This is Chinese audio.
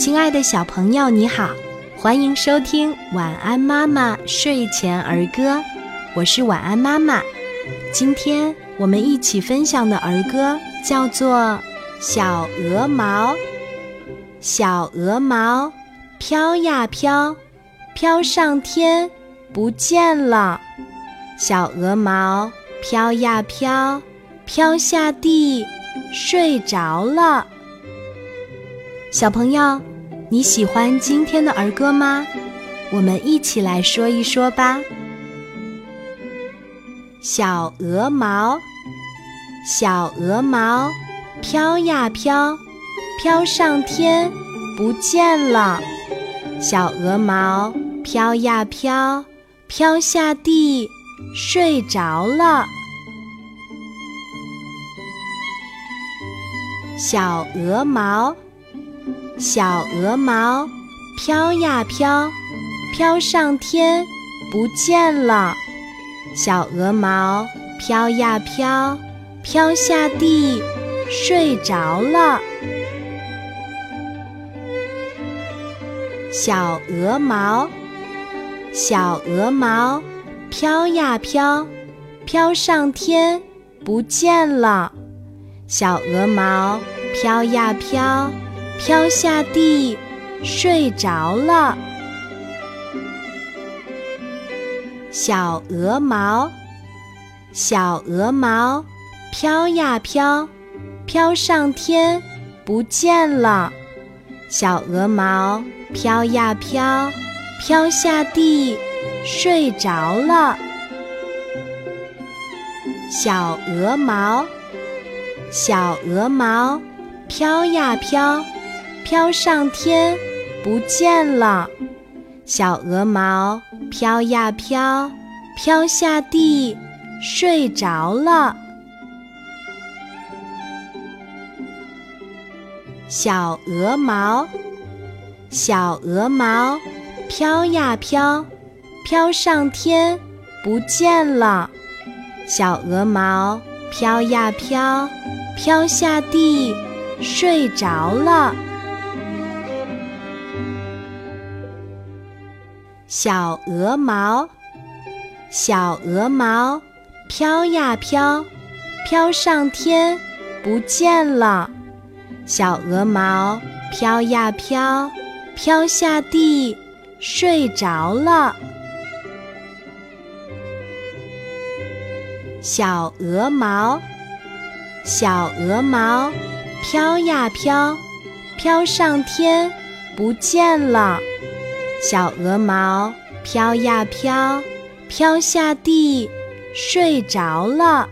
亲爱的小朋友，你好，欢迎收听《晚安妈妈睡前儿歌》，我是晚安妈妈。今天我们一起分享的儿歌叫做《小鹅毛》。小鹅毛飘呀飘，飘上天不见了；小鹅毛飘呀飘，飘下地睡着了。小朋友，你喜欢今天的儿歌吗？我们一起来说一说吧。小鹅毛，小鹅毛，飘呀飘，飘上天不见了；小鹅毛飘呀飘，飘下地睡着了。小鹅毛。小鹅毛飘呀飘，飘上天不见了；小鹅毛飘呀飘，飘下地睡着了。小鹅毛，小鹅毛飘呀飘，飘上天不见了；小鹅毛飘呀飘。飘下地，睡着了。小鹅毛，小鹅毛，飘呀飘，飘上天不见了。小鹅毛飘呀飘，飘下地，睡着了。小鹅毛，小鹅毛，飘呀飘。飘上天不见了，小鹅毛飘呀飘，飘下地睡着了。小鹅毛，小鹅毛飘呀飘，飘上天不见了，小鹅毛飘呀飘，飘下地睡着了。小鹅毛，小鹅毛，飘呀飘，飘上天不见了；小鹅毛飘呀飘，飘下地睡着了。小鹅毛，小鹅毛，飘呀飘，飘上天不见了。小鹅毛飘呀飘，飘下地，睡着了。